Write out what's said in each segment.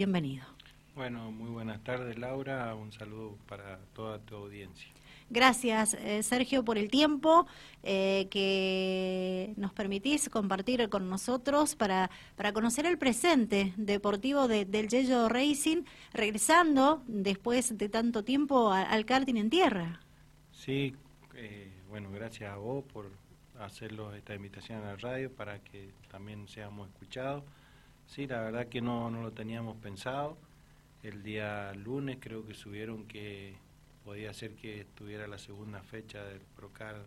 Bienvenido. Bueno, muy buenas tardes Laura, un saludo para toda tu audiencia. Gracias, eh, Sergio, por el tiempo eh, que nos permitís compartir con nosotros para, para conocer el presente deportivo del Yello Racing, regresando después de tanto tiempo al karting en tierra. Sí, eh, bueno, gracias a vos por hacerlo esta invitación a la radio para que también seamos escuchados. Sí, la verdad que no, no lo teníamos pensado. El día lunes creo que subieron que podía ser que estuviera la segunda fecha del Procar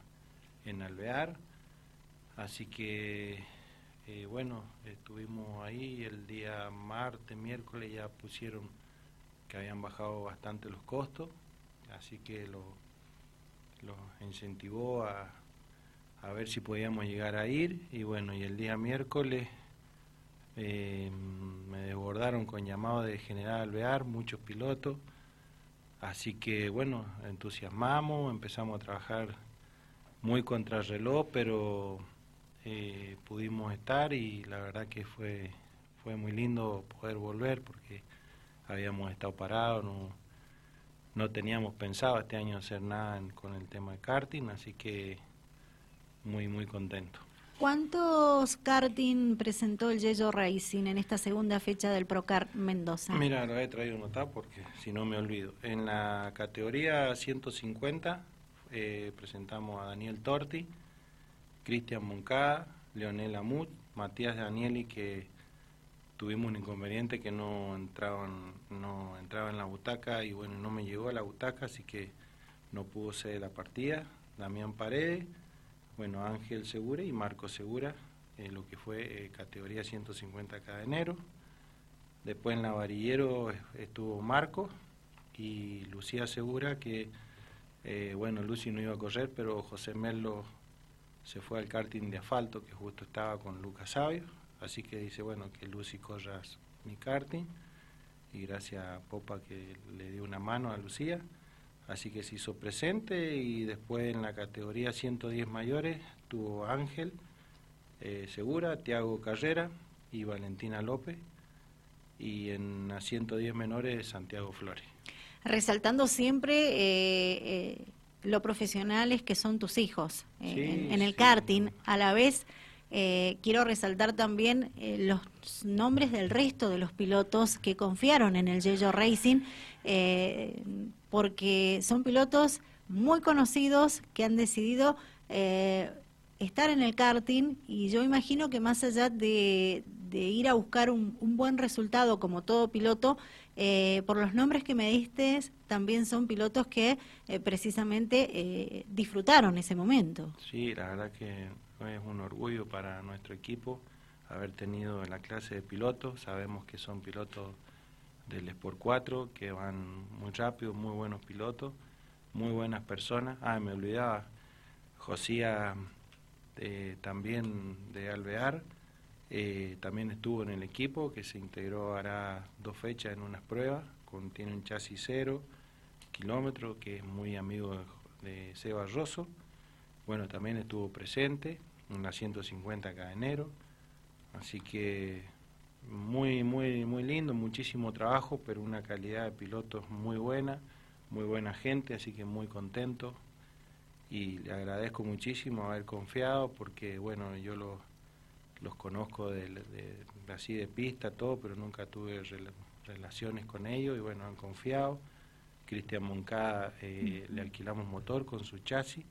en Alvear. Así que, eh, bueno, estuvimos ahí el día martes, miércoles ya pusieron que habían bajado bastante los costos, así que lo, lo incentivó a, a ver si podíamos llegar a ir. Y bueno, y el día miércoles eh, me desbordaron con llamado de General Alvear, muchos pilotos Así que bueno, entusiasmamos, empezamos a trabajar muy contrarreloj, pero eh, pudimos estar y la verdad que fue, fue muy lindo poder volver porque habíamos estado parados, no, no teníamos pensado este año hacer nada con el tema de karting, así que muy, muy contento. ¿Cuántos karting presentó el Yello Racing en esta segunda fecha del Procar Mendoza? Mira, lo he traído nota porque si no me olvido. En la categoría 150 eh, presentamos a Daniel Torti, Cristian Moncada, Leonel Amut, Matías Danieli que tuvimos un inconveniente que no entraban, no entraba en la butaca y bueno, no me llegó a la butaca, así que no pudo ser la partida. Damián Paredes bueno, Ángel Segura y Marco Segura, eh, lo que fue eh, categoría 150 cada enero. Después en la varillero estuvo Marco y Lucía Segura, que, eh, bueno, Lucy no iba a correr, pero José Melo se fue al karting de asfalto, que justo estaba con Lucas Sabio, así que dice, bueno, que Lucy corras mi karting, y gracias a Popa que le dio una mano a Lucía. Así que se hizo presente y después en la categoría 110 mayores tuvo Ángel eh, Segura, Tiago Carrera y Valentina López y en la 110 menores Santiago Flores. Resaltando siempre eh, eh, lo profesionales que son tus hijos en, el karting, a la vez quiero resaltar también los nombres del resto de los pilotos que confiaron en el Yello Racing porque son pilotos muy conocidos que han decidido eh, estar en el karting y yo imagino que más allá de, ir a buscar un, buen resultado como todo piloto, eh, por los nombres que me diste, también son pilotos que eh, precisamente disfrutaron ese momento. Sí, la verdad que es un orgullo para nuestro equipo haber tenido la clase de pilotos. Sabemos que son pilotos del Sport 4, que van muy rápido, muy buenos pilotos, muy buenas personas. Ah, me olvidaba, Josía eh, también de Alvear, eh, también estuvo en el equipo, que se integró hará dos fechas en unas pruebas, con, tiene un chasis cero kilómetro, que es muy amigo de, Seba Rosso. Bueno, también estuvo presente la 150 cada enero, así que muy, muy, muy lindo, muchísimo trabajo, pero una calidad de pilotos muy buena, muy buena gente, así que muy contento. Y le agradezco muchísimo haber confiado porque, bueno, yo los, los conozco de, así de pista, todo, pero nunca tuve relaciones con ellos y, bueno, han confiado. Cristian Moncada eh, le alquilamos motor con su chasis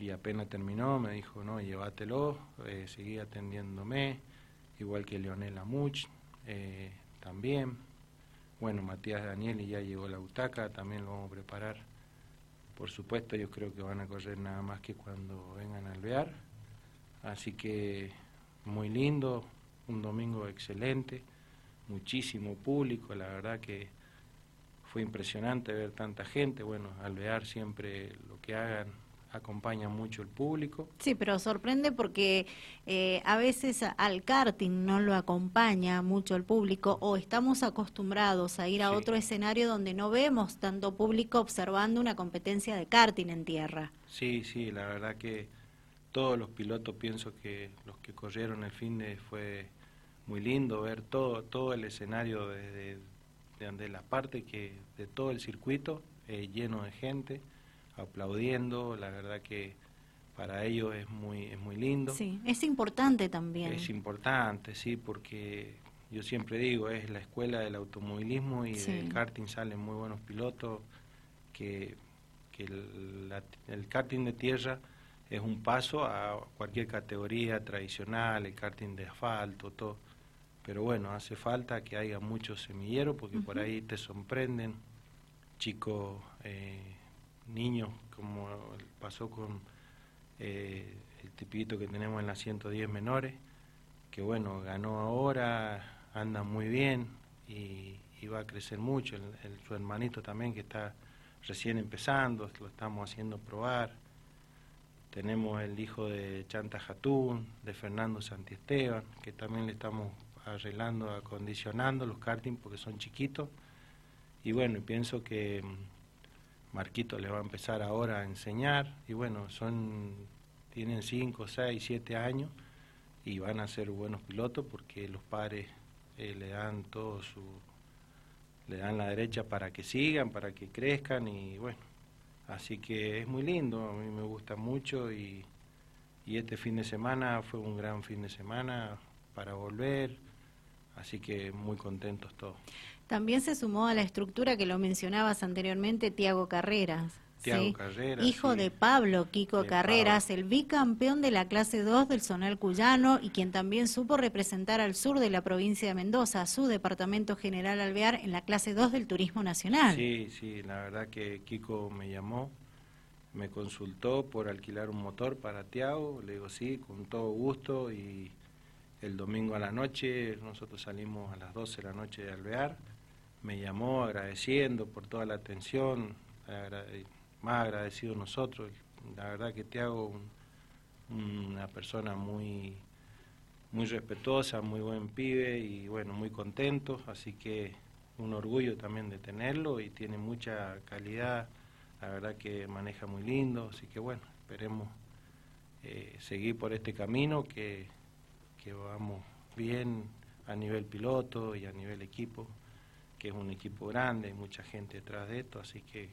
y apenas terminó me dijo, no, llévatelo, eh, seguí atendiéndome igual que Leonel Amuch, eh, también. Bueno, Matías Daniel y ya llegó la butaca, también lo vamos a preparar. Por supuesto, yo creo que van a correr nada más que cuando vengan a alvear. Así que muy lindo, un domingo excelente, muchísimo público, la verdad que fue impresionante ver tanta gente. Bueno, alvear siempre lo que hagan acompaña mucho el público. Sí, pero sorprende porque eh, a veces al karting no lo acompaña mucho el público o estamos acostumbrados a ir a otro escenario donde no vemos tanto público observando una competencia de karting en tierra. Sí, sí, la verdad que todos los pilotos pienso que los que corrieron el fin de fue muy lindo ver todo, todo el escenario de, de, la parte que, de todo el circuito, eh, lleno de gente, aplaudiendo, la verdad que para ellos es muy, es muy lindo. Sí, es importante también. Es importante, sí, porque yo siempre digo, es la escuela del automovilismo y del karting salen muy buenos pilotos, que, que el, el karting de tierra es un paso a cualquier categoría tradicional, el karting de asfalto, todo pero bueno, hace falta que haya muchos semilleros porque por ahí te sorprenden chicos, eh, niños, como pasó con eh, el tipito que tenemos en la 110 menores, que bueno, ganó ahora, anda muy bien y, va a crecer mucho. El, su hermanito también que está recién empezando, lo estamos haciendo probar. Tenemos el hijo de Chanta Jatún, de Fernando Santiesteban, que también le estamos arreglando, acondicionando los karting porque son chiquitos. Y bueno, pienso que Marquito le va a empezar ahora a enseñar. Y bueno, son tienen 5, 6, 7 años y van a ser buenos pilotos porque los padres eh, le dan todo su le dan la derecha para que sigan, para que crezcan y bueno, así que es muy lindo, a mí me gusta mucho y, y este fin de semana fue un gran fin de semana para volver, Así que muy contentos todos. También se sumó a la estructura que lo mencionabas anteriormente, Tiago Carreras. Tiago Carreras. Hijo de Pablo Kiko Carreras, el bicampeón de la clase 2 del Zonal Cuyano y quien también supo representar al sur de la provincia de Mendoza, su departamento general Alvear, en la clase 2 del Turismo Nacional. Sí, sí, la verdad que Kiko me llamó, me consultó por alquilar un motor para Tiago, le digo sí, con todo gusto y el domingo a la noche, nosotros salimos a las 12 de la noche de Alvear, me llamó agradeciendo por toda la atención, más agradecido nosotros, la verdad que te hago una persona muy, muy respetuosa, muy buen pibe y bueno, muy contento, así que un orgullo también de tenerlo y tiene mucha calidad, la verdad que maneja muy lindo, así que bueno, esperemos eh, seguir por este camino que que vamos bien a nivel piloto y a nivel equipo, que es un equipo grande, hay mucha gente detrás de esto, así que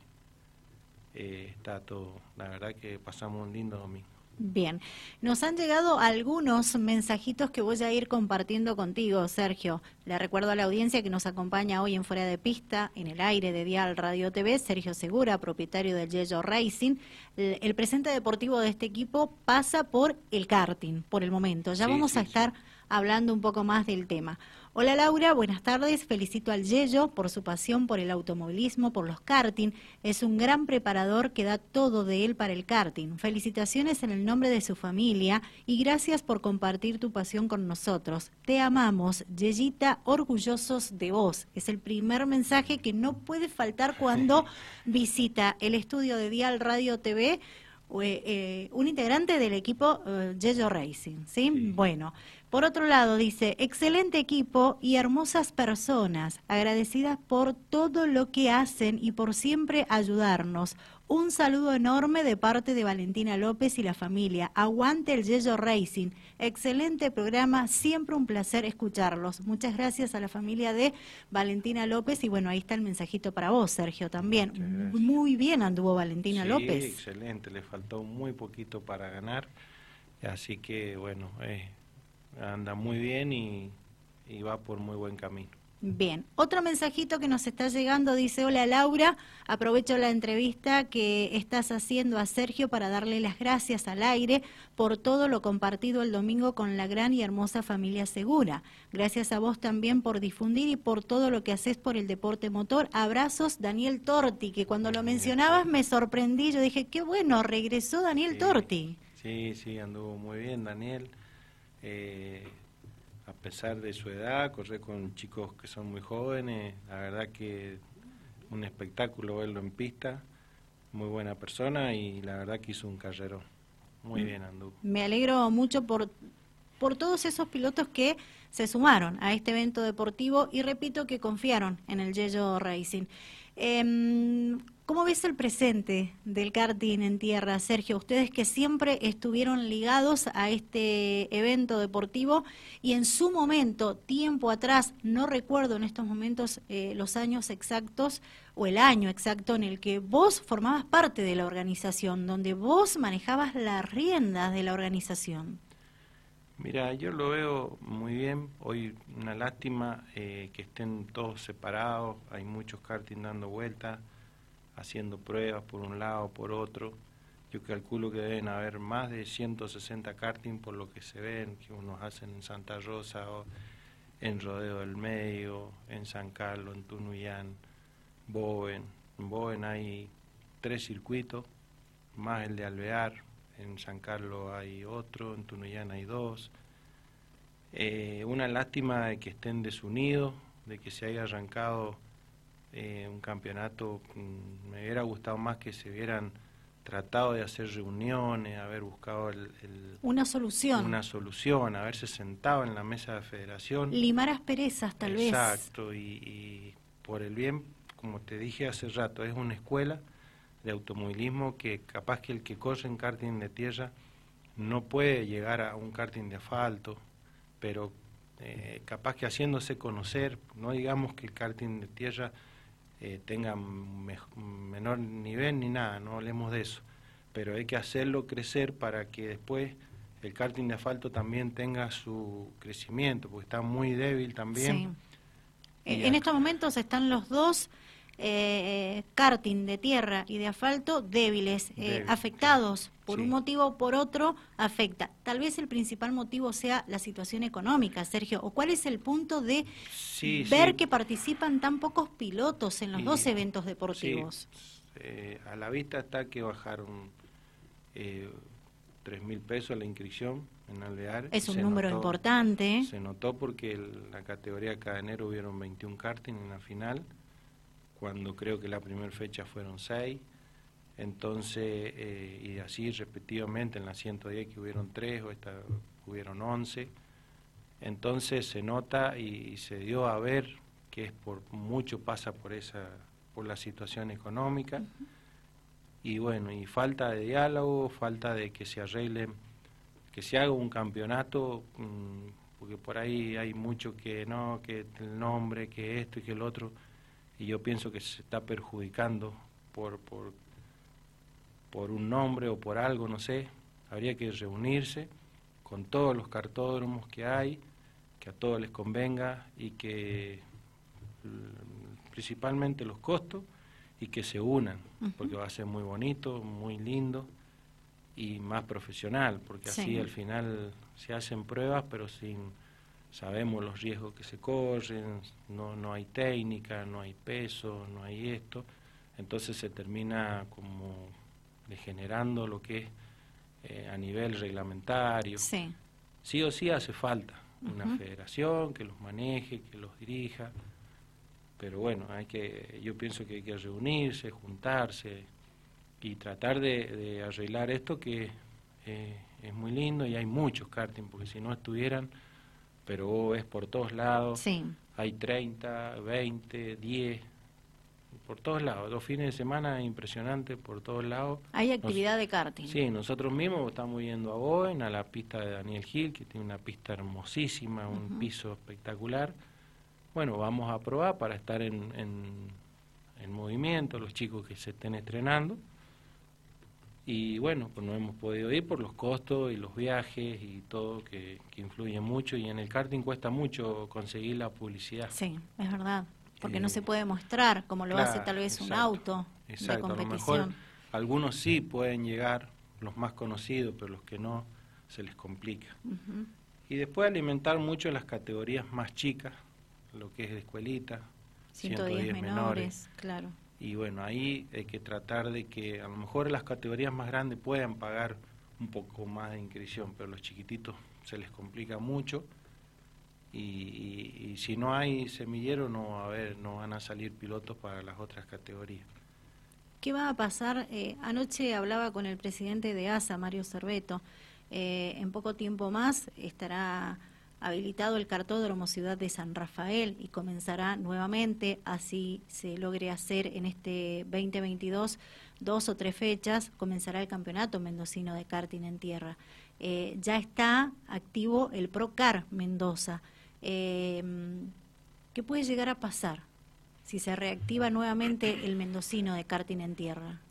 eh, está todo, la verdad que pasamos un lindo domingo. Bien, nos han llegado algunos mensajitos que voy a ir compartiendo contigo, Sergio. Le recuerdo a la audiencia que nos acompaña hoy en Fuera de Pista, en el aire de Dial Radio TV, Sergio Segura, propietario del Yello Racing. El, presente deportivo de este equipo pasa por el karting, por el momento. Ya vamos a estar hablando un poco más del tema. Hola Laura, buenas tardes. Felicito al Yello por su pasión por el automovilismo, por los karting. Es un gran preparador que da todo de él para el karting. Felicitaciones en el nombre de su familia y gracias por compartir tu pasión con nosotros. Te amamos, Yeyita, orgullosos de vos. Es el primer mensaje que no puede faltar cuando visita el estudio de Dial Radio TV eh, un integrante del equipo uh, Yello Racing, ¿sí? Bueno, por otro lado, dice, excelente equipo y hermosas personas, agradecidas por todo lo que hacen y por siempre ayudarnos. Un saludo enorme de parte de Valentina López y la familia. Aguante el Yello Racing. Excelente programa, siempre un placer escucharlos. Muchas gracias a la familia de Valentina López y bueno, ahí está el mensajito para vos, Sergio, también. Muy bien anduvo Valentina sí, López. Excelente, le faltó muy poquito para ganar. Así que bueno, eh, anda muy bien y, va por muy buen camino. Bien, otro mensajito que nos está llegando dice, hola Laura, aprovecho la entrevista que estás haciendo a Sergio para darle las gracias al aire por todo lo compartido el domingo con la gran y hermosa familia Segura. Gracias a vos también por difundir y por todo lo que haces por el deporte motor. Abrazos, Daniel Torti, que cuando lo mencionabas me sorprendí, yo dije, qué bueno, regresó Daniel Torti. Sí, sí, anduvo muy bien Daniel. Eh, a pesar de su edad, correr con chicos que son muy jóvenes, la verdad que un espectáculo verlo en pista, muy buena persona y la verdad que hizo un carrero. Muy bien, Andú. Me alegro mucho por, por todos esos pilotos que se sumaron a este evento deportivo y repito que confiaron en el Yello Racing. Em, ¿Cómo ves el presente del karting en tierra, Sergio? Ustedes que siempre estuvieron ligados a este evento deportivo y en su momento, tiempo atrás, no recuerdo en estos momentos eh, los años exactos o el año exacto en el que vos formabas parte de la organización, donde vos manejabas las riendas de la organización. Mira, yo lo veo muy bien. Hoy una lástima eh, que estén todos separados. Hay muchos karting dando vueltas haciendo pruebas por un lado, por otro. Yo calculo que deben haber más de 160 karting por lo que se ven, que unos hacen en Santa Rosa, o en Rodeo del Medio, en San Carlos, en Tunuyán, Boven. En Boven hay tres circuitos, más el de Alvear. En San Carlos hay otro, en Tunuyán hay dos. Eh, una lástima de que estén desunidos, de que se haya arrancado eh, un campeonato, mm, me hubiera gustado más que se hubieran tratado de hacer reuniones, haber buscado el, una solución. Una solución, haberse sentado en la mesa de federación. Limar asperezas, tal vez. Exacto, y, por el bien, como te dije hace rato, es una escuela de automovilismo que capaz que el que corre en karting de tierra no puede llegar a un karting de asfalto, pero eh, capaz que haciéndose conocer, no digamos que el karting de tierra eh, tenga menor nivel ni nada, no hablemos de eso, pero hay que hacerlo crecer para que después el karting de asfalto también tenga su crecimiento, porque está muy débil también. En estos momentos están los dos eh, karting de tierra y de asfalto débiles, eh, afectados por un motivo o por otro, afecta. Tal vez el principal motivo sea la situación económica, Sergio, o cuál es el punto de ver que participan tan pocos pilotos en los dos eventos deportivos. Eh, a la vista está que bajaron eh, tres mil pesos la inscripción en Alvear. Es un número importante. Se notó porque en la categoría cadenero hubieron 21 karting en la final cuando creo que la primera fecha fueron seis, entonces, eh, y así repetidamente en la 110 que hubieron tres o esta hubieron 11, entonces se nota y, se dio a ver que es por mucho pasa por esa por la situación económica. Y bueno y falta de diálogo falta de que se arregle que se haga un campeonato mm, porque por ahí hay mucho que no que el nombre que esto y que el otro y yo pienso que se está perjudicando por, por, por un nombre o por algo, no sé. Habría que reunirse con todos los cartódromos que hay, que a todos les convenga y que principalmente los costos y que se unan, porque va a ser muy bonito, muy lindo y más profesional, porque así al final se hacen pruebas pero sin sabemos los riesgos que se corren, no, no hay técnica, no hay peso, no hay esto, entonces se termina como degenerando lo que es eh, a nivel reglamentario. Sí. sí o sí hace falta una federación que los maneje, que los dirija, pero bueno, hay que, yo pienso que hay que reunirse, juntarse y tratar de, arreglar esto que eh, es muy lindo y hay muchos karting, porque si no estuvieran pero es por todos lados. Sí. Hay 30, 20, 10, por todos lados. Dos fines de semana impresionantes por todos lados. Hay actividad de karting. Sí, nosotros mismos estamos yendo a Boen, a la pista de Daniel Gil, que tiene una pista hermosísima, un piso espectacular. Bueno, vamos a probar para estar en, en movimiento, los chicos que se estén estrenando y bueno, pues no hemos podido ir por los costos y los viajes y todo que, que influye mucho y en el karting cuesta mucho conseguir la publicidad. Sí, es verdad, porque no se puede mostrar como lo hace tal vez un auto de competición. A lo mejor algunos sí pueden llegar, los más conocidos, pero los que no se les complica. Y después alimentar mucho las categorías más chicas, lo que es de escuelita, 110, menores, menores, claro y bueno, ahí hay que tratar de que a lo mejor las categorías más grandes puedan pagar un poco más de inscripción, pero los chiquititos se les complica mucho y, si no hay semillero no a ver, no van a salir pilotos para las otras categorías. ¿Qué va a pasar? Eh, anoche hablaba con el presidente de ASA, Mario Cerveto. Eh, en poco tiempo más estará habilitado el cartódromo Ciudad de San Rafael y comenzará nuevamente, así se logre hacer en este 2022 dos o tres fechas, comenzará el campeonato mendocino de karting en tierra. Eh, ya está activo el Procar Mendoza. Eh, ¿Qué puede llegar a pasar si se reactiva nuevamente el mendocino de karting en tierra?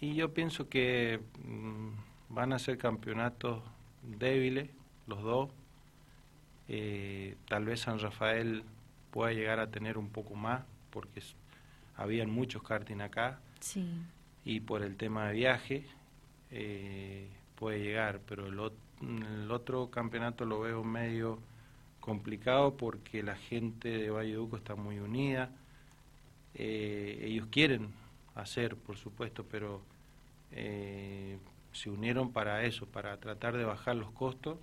Y yo pienso que mm, van a ser campeonatos débiles, los dos, eh, tal vez San Rafael pueda llegar a tener un poco más, porque habían muchos karting acá. Y por el tema de viaje eh, puede llegar, pero el, otro campeonato lo veo medio complicado porque la gente de Valleduco está muy unida. Eh, ellos quieren hacer, por supuesto, pero se unieron para eso, para tratar de bajar los costos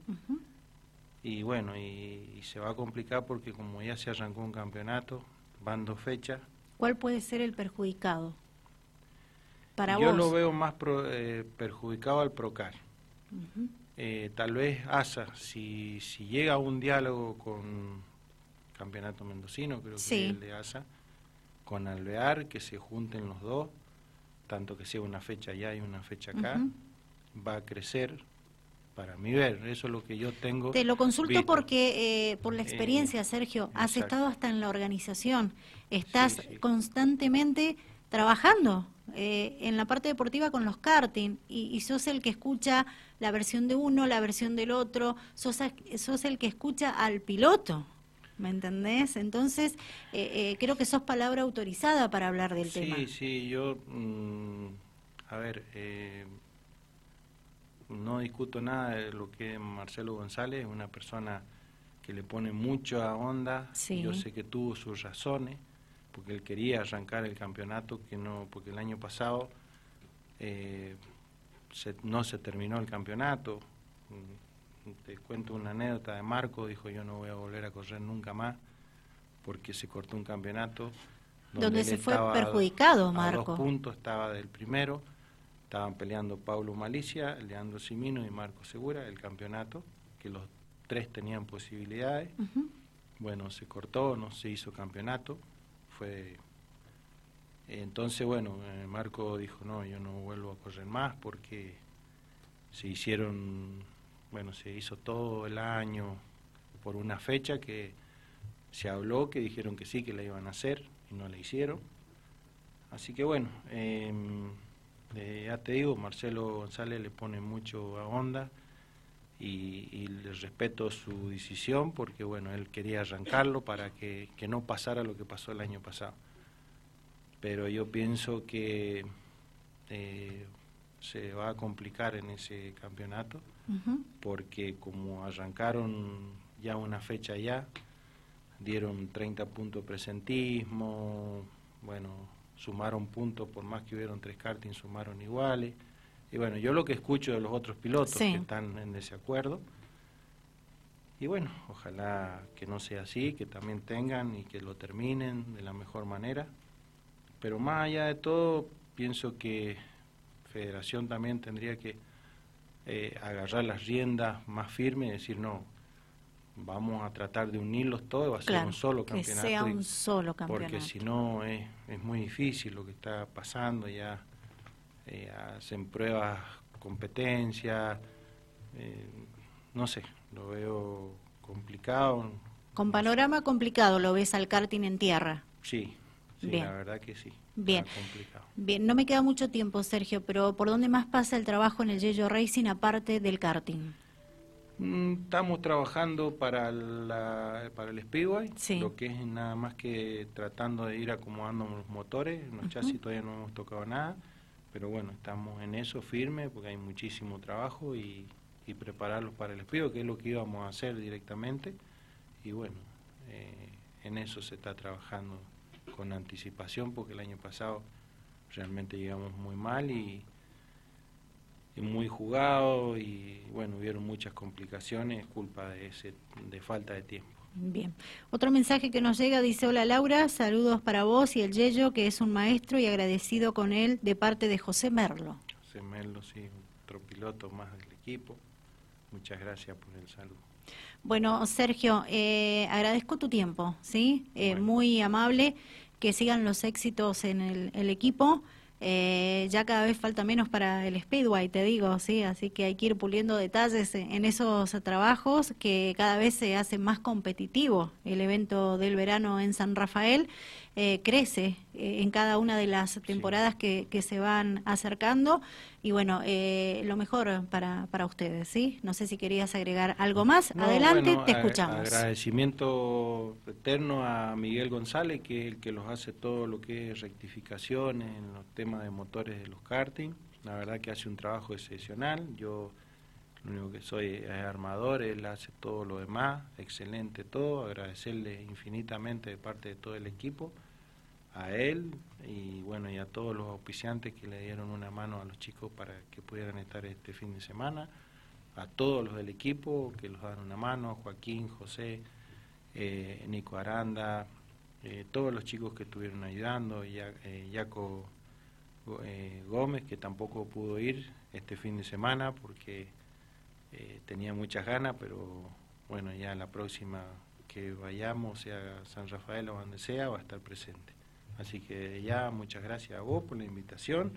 y bueno, y, se va a complicar porque como ya se arrancó un campeonato, van dos fechas. ¿Cuál puede ser el perjudicado? Para Yo lo veo más eh, perjudicado al Procar. Eh, tal vez ASA, si, si llega a un diálogo con Campeonato Mendocino, creo que es el de ASA, con Alvear, que se junten los dos, tanto que sea una fecha allá y una fecha acá, va a crecer para mí ver, eso es lo que yo tengo. Te lo consulto porque, eh, por la experiencia, Sergio, has estado hasta en la organización, estás constantemente trabajando eh, en la parte deportiva con los karting y, sos el que escucha la versión de uno, la versión del otro, sos, sos el que escucha al piloto. ¿Me entendés? Entonces, eh, creo que sos palabra autorizada para hablar del tema. Sí, sí, yo, mm, a ver, no discuto nada de lo que es Marcelo González, es una persona que le pone mucha onda. Yo sé que tuvo sus razones, porque él quería arrancar el campeonato, que no, porque el año pasado eh, no se terminó el campeonato. Te cuento una anécdota de Marco, dijo yo no voy a volver a correr nunca más, porque se cortó un campeonato. Donde, se fue perjudicado, Marco. A dos puntos estaba del primero Estaban peleando Pablo Malicia, Leandro Simino y Marco Segura el campeonato, que los tres tenían posibilidades. Bueno, se cortó, no se hizo campeonato. Fue entonces, bueno, eh, Marco dijo, no, yo no vuelvo a correr más porque se hicieron, bueno, se hizo todo el año por una fecha que se habló, que dijeron que sí, que la iban a hacer y no la hicieron. Así que bueno, eh, eh, ya te digo, Marcelo González le pone mucho a onda y, le respeto su decisión porque, bueno, él quería arrancarlo para que, no pasara lo que pasó el año pasado. Pero yo pienso que eh, se va a complicar en ese campeonato porque como arrancaron ya una fecha ya, dieron 30 puntos presentismo, bueno, sumaron puntos, por más que hubieron tres karting, sumaron iguales. Y bueno, yo lo que escucho de los otros pilotos que están en desacuerdo. Y bueno, ojalá que no sea así, que también tengan y que lo terminen de la mejor manera. Pero más allá de todo, pienso que Federación también tendría que eh, agarrar las riendas más firmes y decir, no, vamos a tratar de unirlos todos, va a ser un solo campeonato. Que sea un solo campeonato. Porque si no es, es muy difícil lo que está pasando, ya eh, hacen pruebas, competencia, eh, no sé, lo veo complicado. Con panorama complicado lo ves al karting en tierra. Sí, sí la verdad que sí. Bien. Bien, no me queda mucho tiempo, Sergio, pero ¿por dónde más pasa el trabajo en el Yello Racing aparte del karting? Mm, estamos trabajando para, la, para el Speedway, lo que es nada más que tratando de ir acomodando los motores, los chasis todavía no hemos tocado nada, pero bueno, estamos en eso firme porque hay muchísimo trabajo y, prepararlos para el Speedway, que es lo que íbamos a hacer directamente, y bueno, eh, en eso se está trabajando con anticipación porque el año pasado realmente llegamos muy mal y muy jugado y bueno, hubieron muchas complicaciones culpa de, ese, de falta de tiempo. Bien. Otro mensaje que nos llega dice, hola Laura, saludos para vos y el Yello, que es un maestro y agradecido con él de parte de José Merlo. José Merlo, sí, otro piloto más del equipo. Muchas gracias por el saludo. Bueno, Sergio, eh, agradezco tu tiempo, ¿sí? Eh, muy amable, que sigan los éxitos en el, equipo. Eh, ya cada vez falta menos para el Speedway, te digo, sí, así que hay que ir puliendo detalles en esos trabajos que cada vez se hace más competitivo el evento del verano en San Rafael eh, crece eh, en cada una de las temporadas que, que, se van acercando y bueno, eh, lo mejor para, para ustedes, ¿sí? No sé si querías agregar algo más. Adelante, te escuchamos. Agradecimiento eterno a Miguel González, que es el que los hace todo lo que es rectificaciones en los temas de motores de los karting. La verdad que hace un trabajo excepcional. Yo lo único que soy es armador, él hace todo lo demás, excelente todo, agradecerle infinitamente de parte de todo el equipo a él y bueno y a todos los auspiciantes que le dieron una mano a los chicos para que pudieran estar este fin de semana, a todos los del equipo que los dan una mano, Joaquín, José, eh, Nico Aranda, eh, todos los chicos que estuvieron ayudando, ya, Jaco eh, Gómez que tampoco pudo ir este fin de semana porque tenía muchas ganas, pero bueno ya la próxima que vayamos, sea San Rafael o donde sea, va a estar presente. Así que ya muchas gracias a vos por la invitación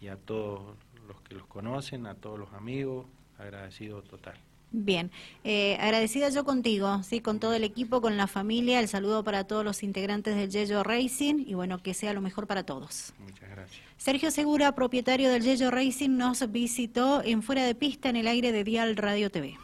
y a todos los que los conocen, a todos los amigos, agradecido total. Bien, eh, agradecida yo contigo, sí, con todo el equipo, con la familia, el saludo para todos los integrantes del Yello Racing y bueno, que sea lo mejor para todos. Muchas gracias. Sergio Segura, propietario del Yello Racing, nos visitó en Fuera de Pista en el aire de Dial Radio TV.